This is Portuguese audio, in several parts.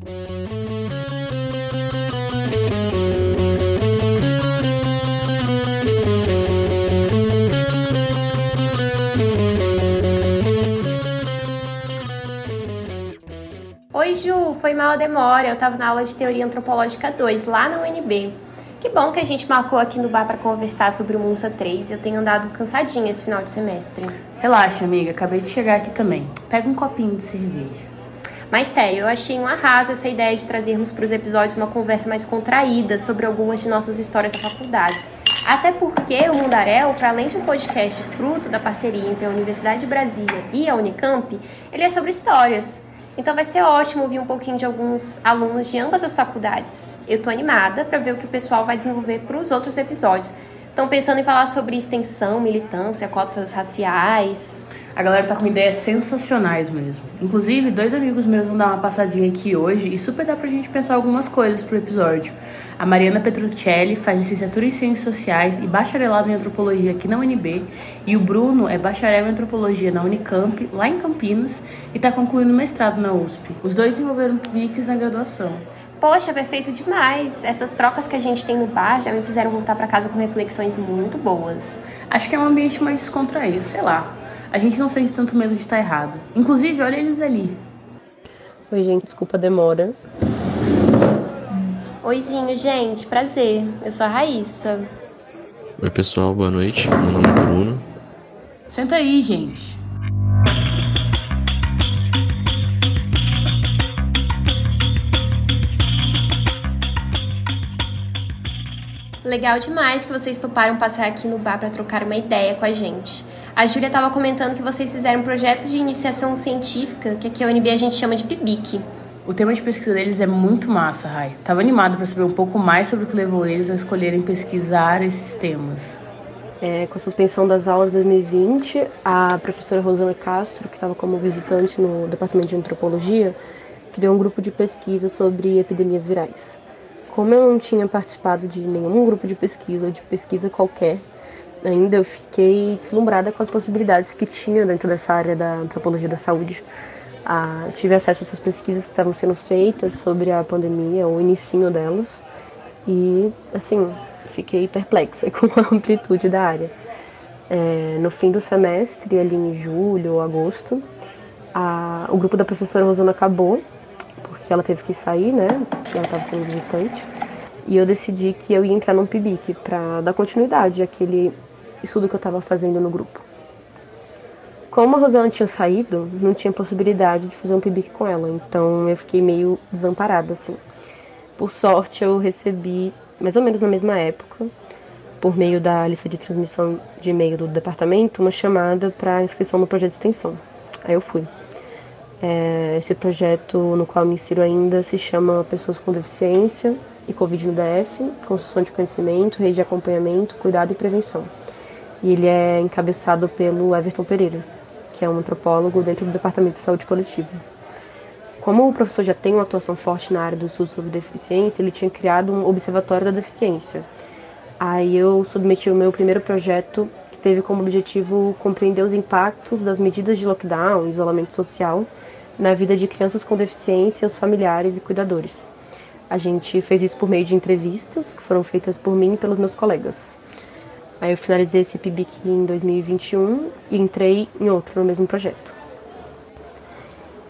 Oi, Ju, foi mal a demora. Eu tava na aula de Teoria Antropológica 2, lá na UNB. Que bom que a gente marcou aqui no bar para conversar sobre o Munsa 3. Eu tenho andado cansadinha esse final de semestre. Relaxa, amiga, acabei de chegar aqui também. Pega um copinho de cerveja. Mas sério, eu achei um arraso essa ideia de trazermos para os episódios uma conversa mais contraída sobre algumas de nossas histórias da faculdade. Até porque o Mundaréu, para além de um podcast fruto da parceria entre a Universidade de Brasília e a Unicamp, ele é sobre histórias. Então vai ser ótimo ouvir um pouquinho de alguns alunos de ambas as faculdades. Eu tô animada para ver o que o pessoal vai desenvolver para os outros episódios. Estão pensando em falar sobre extensão, militância, cotas raciais. A galera tá com ideias sensacionais mesmo. Inclusive, dois amigos meus vão dar uma passadinha aqui hoje e super dá pra gente pensar algumas coisas pro episódio. A Mariana Petruccelli faz licenciatura em Ciências Sociais e bacharelado em Antropologia aqui na UNB. E o Bruno é bacharel em Antropologia na Unicamp, lá em Campinas, e tá concluindo mestrado na USP. Os dois desenvolveram PICs na graduação. Poxa, perfeito demais! Essas trocas que a gente tem no bar já me fizeram voltar para casa com reflexões muito boas. Acho que é um ambiente mais descontraído, sei lá. A gente não sente tanto medo de estar errado. Inclusive, olha eles ali. Oi, gente, desculpa a demora. Oizinho, gente, prazer. Eu sou a Raíssa. Oi, pessoal, boa noite. Meu nome é Bruno. Senta aí, gente. Legal demais que vocês toparam passar aqui no bar para trocar uma ideia com a gente. A Júlia estava comentando que vocês fizeram projetos de iniciação científica, que aqui a UNB a gente chama de PIBIC. O tema de pesquisa deles é muito massa, Rai. Tava animado para saber um pouco mais sobre o que levou eles a escolherem pesquisar esses temas. É, com a suspensão das aulas de 2020, a professora Rosana Castro, que estava como visitante no departamento de antropologia, criou um grupo de pesquisa sobre epidemias virais. Como eu não tinha participado de nenhum grupo de pesquisa ou de pesquisa qualquer, ainda eu fiquei deslumbrada com as possibilidades que tinha dentro dessa área da antropologia da saúde. Ah, tive acesso a essas pesquisas que estavam sendo feitas sobre a pandemia, o inicinho delas, e assim fiquei perplexa com a amplitude da área. É, no fim do semestre, ali em julho ou agosto, a, o grupo da professora Rosana acabou porque ela teve que sair, né? Ela estava como visitante. E eu decidi que eu ia entrar num PIBIC para dar continuidade àquele estudo que eu estava fazendo no grupo. Como a Rosana tinha saído, não tinha possibilidade de fazer um PIBIC com ela, então eu fiquei meio desamparada, assim. Por sorte, eu recebi, mais ou menos na mesma época, por meio da lista de transmissão de e-mail do departamento, uma chamada para inscrição no projeto de extensão. Aí eu fui. É, esse projeto no qual me insiro ainda se chama Pessoas com Deficiência e Covid no DF, Construção de Conhecimento, Rede de Acompanhamento, Cuidado e Prevenção. E ele é encabeçado pelo Everton Pereira, que é um antropólogo dentro do Departamento de Saúde Coletiva. Como o professor já tem uma atuação forte na área do estudo sobre deficiência, ele tinha criado um observatório da deficiência. Aí eu submeti o meu primeiro projeto, que teve como objetivo compreender os impactos das medidas de lockdown, isolamento social, na vida de crianças com deficiência, os familiares e cuidadores. A gente fez isso por meio de entrevistas que foram feitas por mim e pelos meus colegas. Aí eu finalizei esse PIBIC em 2021 e entrei em outro no mesmo projeto.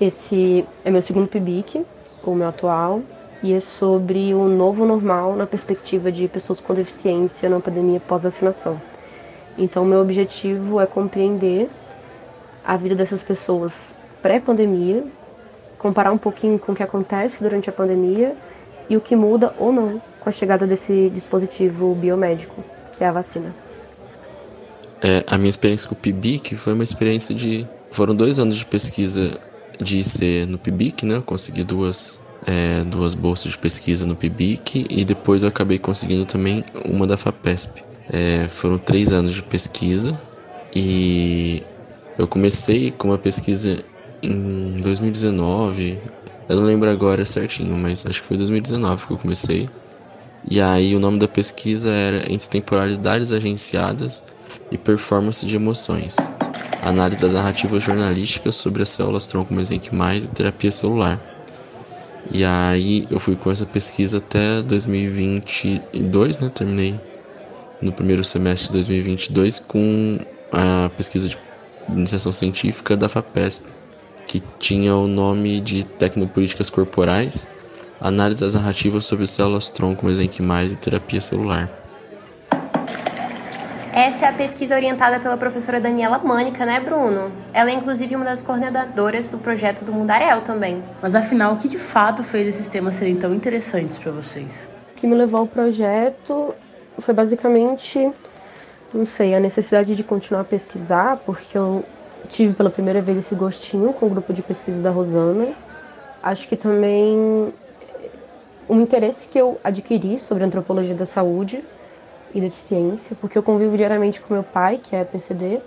Esse é meu segundo PIBIC, o meu atual, e é sobre o novo normal na perspectiva de pessoas com deficiência na pandemia pós-vacinação. Então, meu objetivo é compreender a vida dessas pessoas pré-pandemia, comparar um pouquinho com o que acontece durante a pandemia e o que muda ou não com a chegada desse dispositivo biomédico, que é a vacina. É, a minha experiência com o PIBIC foi uma experiência de. Foram dois anos de pesquisa de IC no PIBIC, né? Eu consegui duas, é, duas bolsas de pesquisa no PIBIC e depois eu acabei conseguindo também uma da FAPESP. É, foram três anos de pesquisa e eu comecei com uma pesquisa em 2019. Eu não lembro agora certinho, mas acho que foi 2019 que eu comecei. E aí o nome da pesquisa era Entre Temporalidades Agenciadas e Performance de Emoções. Análise das narrativas jornalísticas sobre as células tronco mesenquimais e terapia celular. E aí eu fui com essa pesquisa até 2022, né? Terminei no primeiro semestre de 2022 com a pesquisa de iniciação científica da FAPESP, que tinha o nome de Tecnopolíticas Corporais, Análise das Narrativas sobre Células Tronco, Mesenquimais e Terapia Celular. Essa é a pesquisa orientada pela professora Daniela Mânica, né, Bruno? Ela é inclusive uma das coordenadoras do projeto do Mundarel também. Mas afinal, o que de fato fez esses temas serem tão interessantes para vocês? O que me levou ao projeto foi basicamente, não sei, a necessidade de continuar a pesquisar, porque eu tive pela primeira vez esse gostinho com o grupo de pesquisa da Rosana. Acho que também um interesse que eu adquiri sobre antropologia da saúde e deficiência, porque eu convivo diariamente com meu pai, que é PCD,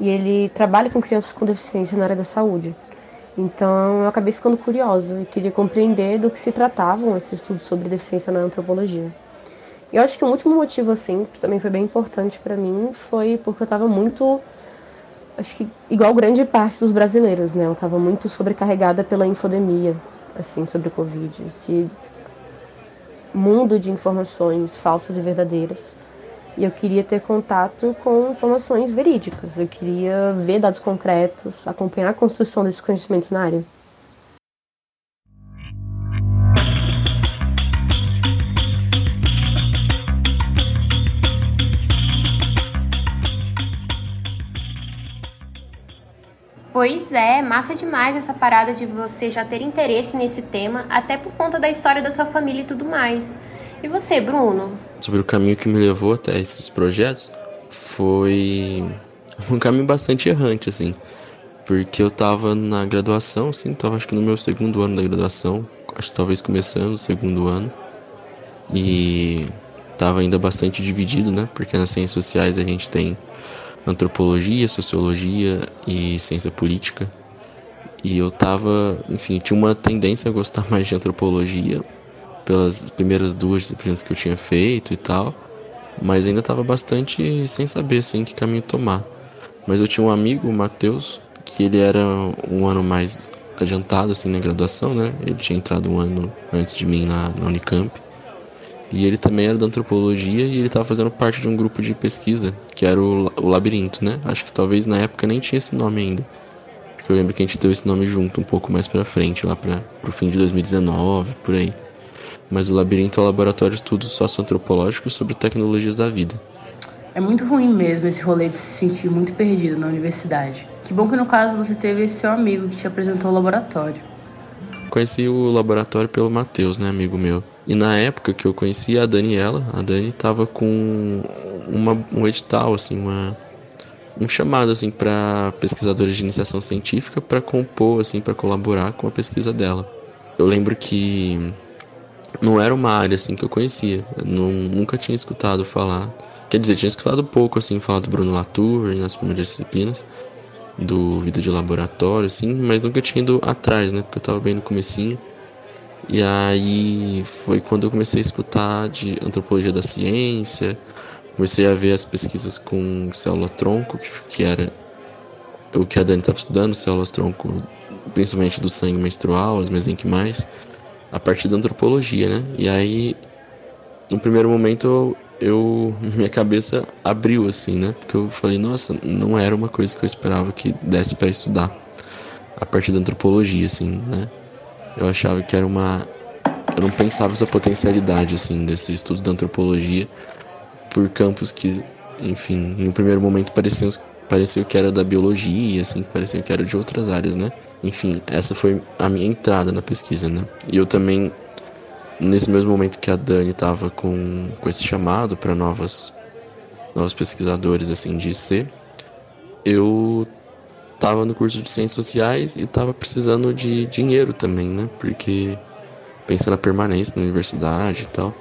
e ele trabalha com crianças com deficiência na área da saúde. Então eu acabei ficando curiosa e queria compreender do que se tratavam esses estudos sobre deficiência na antropologia. E eu acho que o último motivo, assim, que também foi bem importante para mim, foi porque eu estava muito, acho que igual grande parte dos brasileiros, né? Eu estava muito sobrecarregada pela infodemia, assim, sobre o Covid. Esse mundo de informações falsas e verdadeiras. E eu queria ter contato com informações verídicas. Eu queria ver dados concretos, acompanhar a construção desses conhecimentos na área. Pois é, massa demais essa parada de você já ter interesse nesse tema, até por conta da história da sua família e tudo mais. E você, Bruno? Sobre o caminho que me levou até esses projetos, foi um caminho bastante errante, assim. Porque eu tava na graduação, assim, tava acho que no meu segundo ano da graduação, acho que talvez começando o segundo ano. E tava ainda bastante dividido, né? Porque nas ciências sociais a gente tem antropologia, sociologia e ciência política. E eu tava, enfim, tinha uma tendência a gostar mais de antropologia pelas primeiras duas disciplinas que eu tinha feito e tal, mas ainda tava bastante sem saber assim que caminho tomar. Mas eu tinha um amigo, o Matheus, que ele era um ano mais adiantado assim na graduação, né? Ele tinha entrado um ano antes de mim na, na Unicamp. E ele também era da antropologia e ele estava fazendo parte de um grupo de pesquisa, que era o, o Labirinto, né? Acho que talvez na época nem tinha esse nome ainda. Porque eu lembro que a gente deu esse nome junto um pouco mais pra frente, lá para pro fim de 2019, por aí. Mas o Labirinto é um laboratório de estudos socioantropológicos sobre tecnologias da vida. É muito ruim mesmo esse rolê de se sentir muito perdido na universidade. Que bom que no caso você teve esse seu amigo que te apresentou o laboratório. Conheci o laboratório pelo Matheus, né, amigo meu. E na época que eu conheci a Daniela, a Dani tava com uma, um edital, assim, uma, um chamado, assim, para pesquisadores de iniciação científica para compor, assim, para colaborar com a pesquisa dela. Eu lembro que não era uma área, assim, que eu conhecia. Eu não, nunca tinha escutado falar. Quer dizer, tinha escutado pouco, assim, falar do Bruno Latour nas primeiras disciplinas, do vida de laboratório, assim, mas nunca tinha ido atrás, né, porque eu tava bem no comecinho. E aí foi quando eu comecei a escutar de antropologia da ciência, comecei a ver as pesquisas com célula-tronco, que era o que a Dani estava estudando, células-tronco, principalmente do sangue menstrual, as mesenquimais, a partir da antropologia, né? E aí, no primeiro momento, eu, minha cabeça abriu, assim, né? Porque eu falei, nossa, não era uma coisa que eu esperava que desse para estudar a partir da antropologia, assim, né? Eu achava que era uma. Eu não pensava essa potencialidade, assim, desse estudo da antropologia por campos que, enfim, no primeiro momento pareciam, pareceu que era da biologia, assim, pareciam que era de outras áreas, né? Enfim, essa foi a minha entrada na pesquisa, né? E eu também, nesse mesmo momento que a Dani estava com, com esse chamado para novas novos pesquisadores, assim, de IC, eu estava no curso de Ciências Sociais e estava precisando de dinheiro também, né? Porque pensa na permanência na universidade e tal.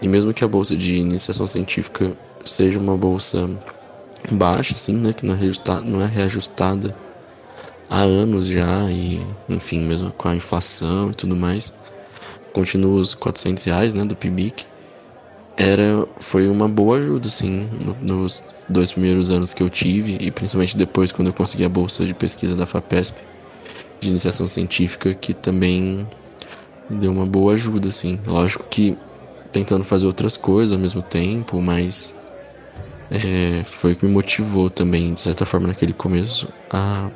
E mesmo que a bolsa de iniciação científica seja uma bolsa baixa, assim, né? Que não é reajustada, não é reajustada há anos já e, enfim, mesmo com a inflação e tudo mais, continua os 400 reais, né? Do PIBIC era foi uma boa ajuda assim no, nos dois primeiros anos que eu tive e principalmente depois quando eu consegui a bolsa de pesquisa da Fapesp de iniciação científica que também deu uma boa ajuda, assim. Lógico que tentando fazer outras coisas ao mesmo tempo, mas é, foi o que me motivou também, de certa forma, naquele começo, a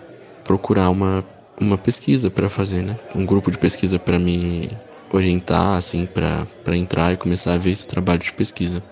procurar uma, uma pesquisa para fazer, né? Um grupo de pesquisa para me orientar, assim, para entrar e começar a ver esse trabalho de pesquisa.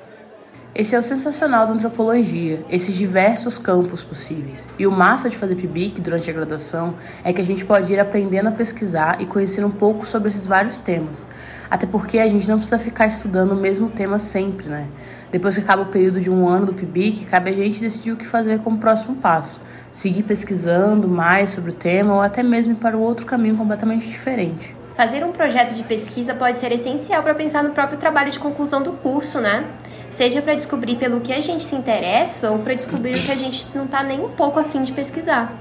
Esse é o sensacional da antropologia, esses diversos campos possíveis. E o massa de fazer PIBIC durante a graduação é que a gente pode ir aprendendo a pesquisar e conhecer um pouco sobre esses vários temas. Até porque a gente não precisa ficar estudando o mesmo tema sempre, né? Depois que acaba o período de um ano do PIBIC, cabe a gente decidir o que fazer como próximo passo. Seguir pesquisando mais sobre o tema ou até mesmo para outro caminho completamente diferente. Fazer um projeto de pesquisa pode ser essencial para pensar no próprio trabalho de conclusão do curso, né? Seja para descobrir pelo que a gente se interessa ou para descobrir o que a gente não está nem um pouco afim de pesquisar.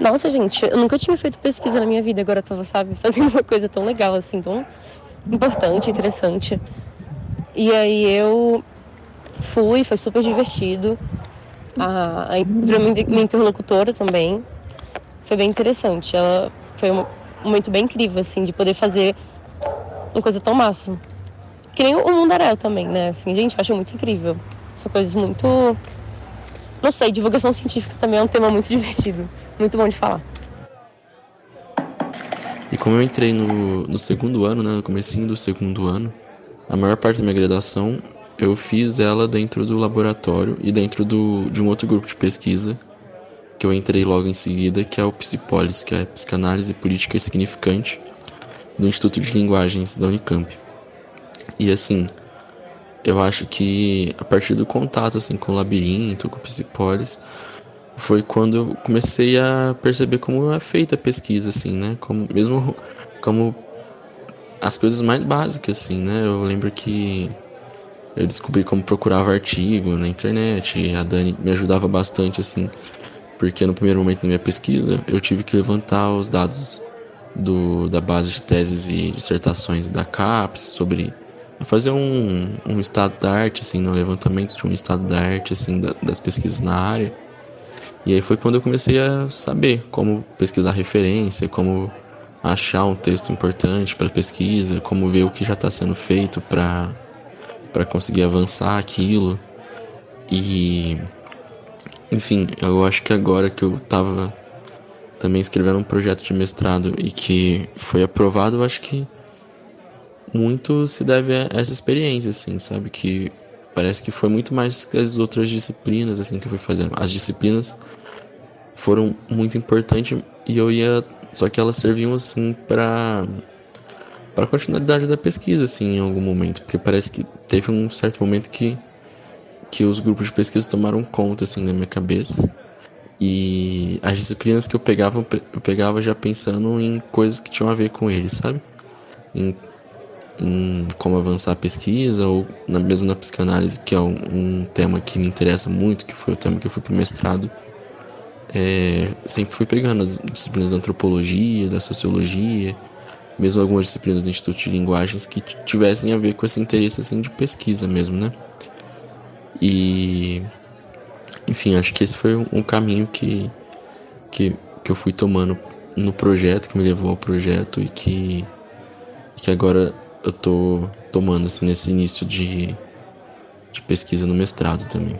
Nossa, gente, eu nunca tinha feito pesquisa na minha vida, agora eu sabe, fazendo uma coisa tão legal assim, tão importante, interessante. E aí eu fui, foi super divertido. A, a, minha interlocutora também foi bem interessante. Ela foi um momento bem incrível, assim, de poder fazer uma coisa tão massa. Que nem o Mundaréu também, né? Assim, gente, eu acho muito incrível. São coisas muito. Não sei, divulgação científica também é um tema muito divertido. Muito bom de falar. E como eu entrei no, no segundo ano, né? No comecinho do segundo ano, a maior parte da minha graduação eu fiz ela dentro do laboratório e dentro do, de um outro grupo de pesquisa que eu entrei logo em seguida, que é o Psipolis, que é Psicanálise Política Significante, do Instituto de Linguagens da Unicamp. E assim, eu acho que a partir do contato assim com o labirinto, com o Psipolis, foi quando eu comecei a perceber como é feita a pesquisa assim, né? Como mesmo como as coisas mais básicas assim, né? Eu lembro que eu descobri como procurava artigo na internet, a Dani me ajudava bastante assim porque no primeiro momento da minha pesquisa eu tive que levantar os dados do, da base de teses e dissertações da CAPES sobre fazer um, um estado da arte, assim, no levantamento de um estado da arte, assim, da, das pesquisas na área. E aí foi quando eu comecei a saber como pesquisar referência, como achar um texto importante para pesquisa, como ver o que já está sendo feito para para conseguir avançar aquilo. E enfim, eu acho que agora que eu estava também escrevendo um projeto de mestrado e que foi aprovado, eu acho que muito se deve a essa experiência, assim, sabe? Que parece que foi muito mais que as outras disciplinas, assim, que eu fui fazendo. As disciplinas foram muito importantes e eu ia. Só que elas serviam, assim, para para continuidade da pesquisa, assim, em algum momento. Porque parece que teve um certo momento que que os grupos de pesquisa tomaram conta assim na minha cabeça. E as disciplinas que eu pegava, eu pegava já pensando em coisas que tinham a ver com eles, sabe? Em, em como avançar a pesquisa, ou na, mesmo na psicanálise, que é um, um, tema que me interessa muito, que foi o tema que eu fui pro mestrado. É, sempre fui pegando as disciplinas da antropologia, da sociologia, mesmo algumas disciplinas do Instituto de Linguagens que tivessem a ver com esse interesse assim, de pesquisa mesmo, né? E enfim, acho que esse foi um caminho que, que, que eu fui tomando no projeto, que me levou ao projeto e que, que agora eu tô tomando assim, nesse início de, de pesquisa no mestrado também.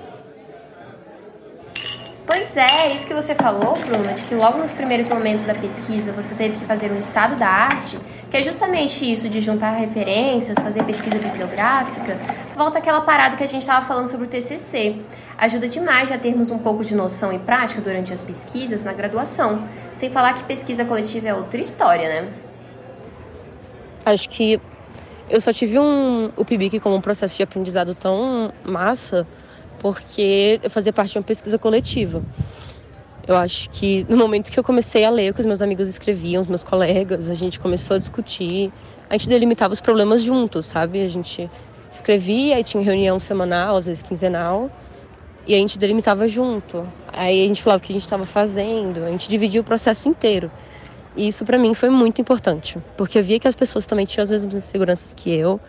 Pois é, isso que você falou, Bruna, de que logo nos primeiros momentos da pesquisa você teve que fazer um estado da arte, que é justamente isso de juntar referências, fazer pesquisa bibliográfica, volta aquela parada que a gente estava falando sobre o TCC. Ajuda demais a termos um pouco de noção e prática durante as pesquisas na graduação, sem falar que pesquisa coletiva é outra história, né? Acho que eu só tive um, o PIBIC como um processo de aprendizado tão massa porque eu fazia parte de uma pesquisa coletiva. Eu acho que no momento que eu comecei a ler o que os meus amigos escreviam, os meus colegas, a gente começou a discutir, a gente delimitava os problemas juntos, sabe? A gente escrevia e tinha reunião semanal, às vezes quinzenal, e a gente delimitava junto. Aí a gente falava o que a gente estava fazendo, a gente dividia o processo inteiro. E isso para mim foi muito importante, porque eu via que as pessoas também tinham as mesmas inseguranças que eu,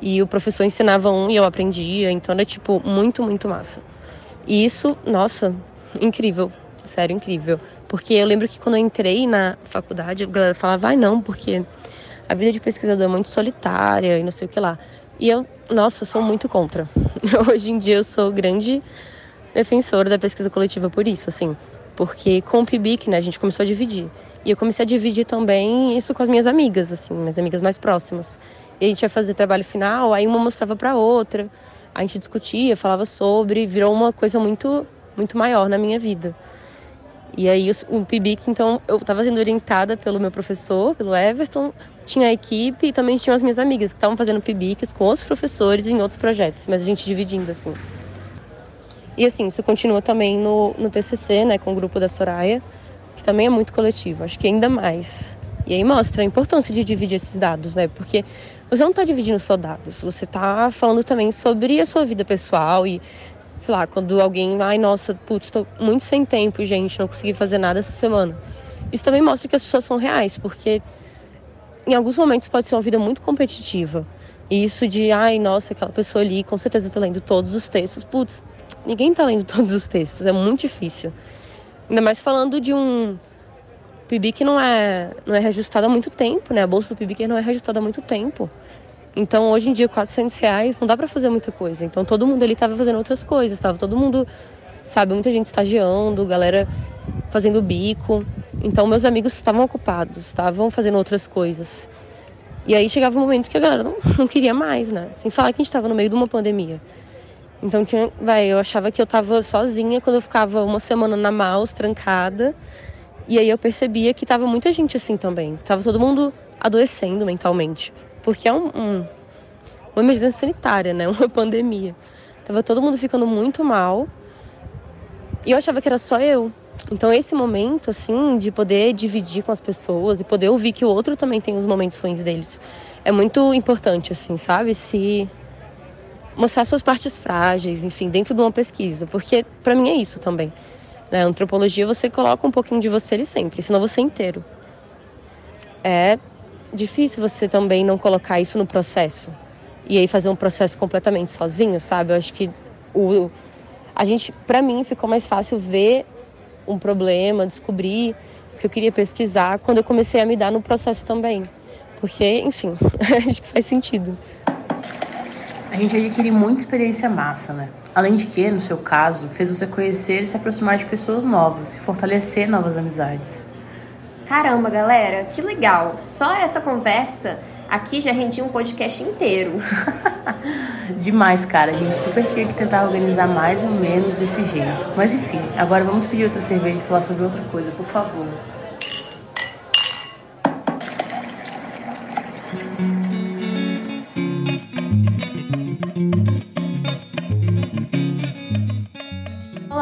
e o professor ensinava um e eu aprendia, então era tipo muito, muito massa. E isso, nossa, incrível, sério, incrível. Porque eu lembro que quando eu entrei na faculdade, a galera falava, vai não, porque a vida de pesquisador é muito solitária e não sei o que lá. E eu, nossa, sou muito contra. Hoje em dia eu sou grande defensora da pesquisa coletiva por isso, assim. Porque com o PIBIC, né, a gente começou a dividir. E eu comecei a dividir também isso com as minhas amigas, assim, minhas amigas mais próximas. E a gente ia fazer trabalho final, aí uma mostrava para outra, a gente discutia, falava sobre, virou uma coisa muito, muito maior na minha vida. E aí o PIBIC, então, eu estava sendo orientada pelo meu professor, pelo Everton, tinha a equipe e também tinham as minhas amigas que estavam fazendo PIBICs com outros professores em outros projetos, mas a gente dividindo assim. E assim, isso continua também no, no TCC, né, com o grupo da Soraya, que também é muito coletivo, acho que ainda mais. E aí mostra a importância de dividir esses dados, né, porque você não está dividindo só dados, você está falando também sobre a sua vida pessoal e sei lá, quando alguém, ai nossa, putz, estou muito sem tempo, gente, não consegui fazer nada essa semana. Isso também mostra que as pessoas são reais, porque em alguns momentos pode ser uma vida muito competitiva. E isso de, ai, nossa, aquela pessoa ali com certeza está lendo todos os textos. Putz, ninguém está lendo todos os textos, é muito difícil. Ainda mais falando de um PIB que não é, não é reajustado há muito tempo, né? A bolsa do PIB que não é reajustada há muito tempo. Então, hoje em dia, 400 reais não dá para fazer muita coisa. Então, todo mundo ali estava fazendo outras coisas, estava todo mundo, sabe, muita gente estagiando, galera fazendo bico. Então, meus amigos estavam ocupados, estavam fazendo outras coisas. E aí chegava um momento que a galera não, não queria mais, né? Sem falar que a gente estava no meio de uma pandemia. Então, tinha, vai, eu achava que eu estava sozinha quando eu ficava uma semana na Maus, trancada. E aí eu percebia que tava muita gente assim também. Tava todo mundo adoecendo mentalmente porque é um, um, uma emergência sanitária, né? Uma pandemia. Tava todo mundo ficando muito mal e eu achava que era só eu. Então esse momento, assim, de poder dividir com as pessoas e poder ouvir que o outro também tem os momentos ruins deles, é muito importante, assim, sabe? Se mostrar suas partes frágeis, enfim, dentro de uma pesquisa, porque para mim é isso também. Na né? antropologia você coloca um pouquinho de você ali sempre, senão você é inteiro. É difícil você também não colocar isso no processo. E aí fazer um processo completamente sozinho, sabe? Eu acho que o a gente, para mim, ficou mais fácil ver um problema, descobrir o que eu queria pesquisar quando eu comecei a me dar no processo também. Porque, enfim, acho que faz sentido. A gente adquire muita experiência massa, né? Além de que, no seu caso, fez você conhecer e se aproximar de pessoas novas e fortalecer novas amizades. Caramba, galera, que legal! Só essa conversa aqui já rendia um podcast inteiro. Demais, cara. A gente super tinha que tentar organizar mais ou menos desse jeito. Mas enfim, agora vamos pedir outra cerveja e falar sobre outra coisa, por favor.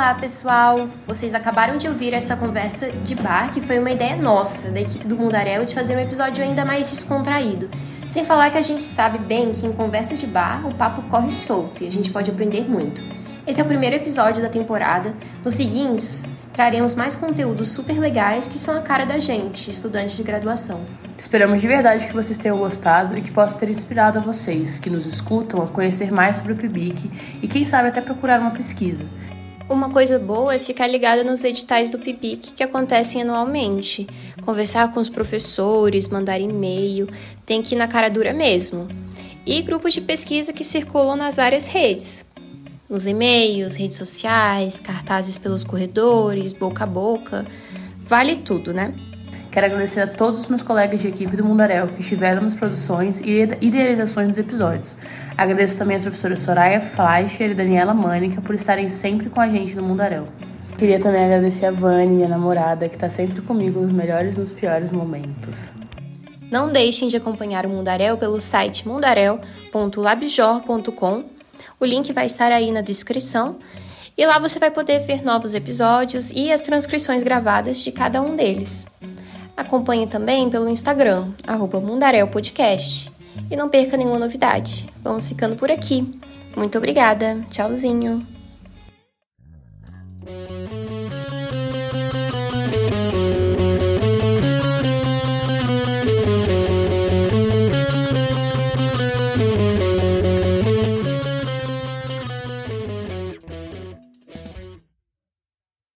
Olá, pessoal! Vocês acabaram de ouvir essa conversa de bar, que foi uma ideia nossa, da equipe do Mundarel, de fazer um episódio ainda mais descontraído. Sem falar que a gente sabe bem que em conversas de bar o papo corre solto e a gente pode aprender muito. Esse é o primeiro episódio da temporada. Nos seguintes, traremos mais conteúdos super legais que são a cara da gente, estudantes de graduação. Esperamos de verdade que vocês tenham gostado e que possa ter inspirado a vocês, que nos escutam, a conhecer mais sobre o PIBIC e quem sabe até procurar uma pesquisa. Uma coisa boa é ficar ligada nos editais do PIBIC que acontecem anualmente. Conversar com os professores, mandar e-mail, tem que ir na cara dura mesmo. E grupos de pesquisa que circulam nas várias redes. Nos e-mails, redes sociais, cartazes pelos corredores, boca a boca. Vale tudo, né? Quero agradecer a todos os meus colegas de equipe do Mundarel que estiveram nas produções e idealizações dos episódios. Agradeço também as professoras Soraya Fleischer e Daniela Mânica por estarem sempre com a gente no Mundarel. Queria também agradecer a Vani, minha namorada, que está sempre comigo nos melhores e nos piores momentos. Não deixem de acompanhar o Mundarel pelo site mundarel.labjor.com. O link vai estar aí na descrição. E lá você vai poder ver novos episódios e as transcrições gravadas de cada um deles. Acompanhe também pelo Instagram, arroba Podcast. E não perca nenhuma novidade. Vamos ficando por aqui. Muito obrigada. Tchauzinho.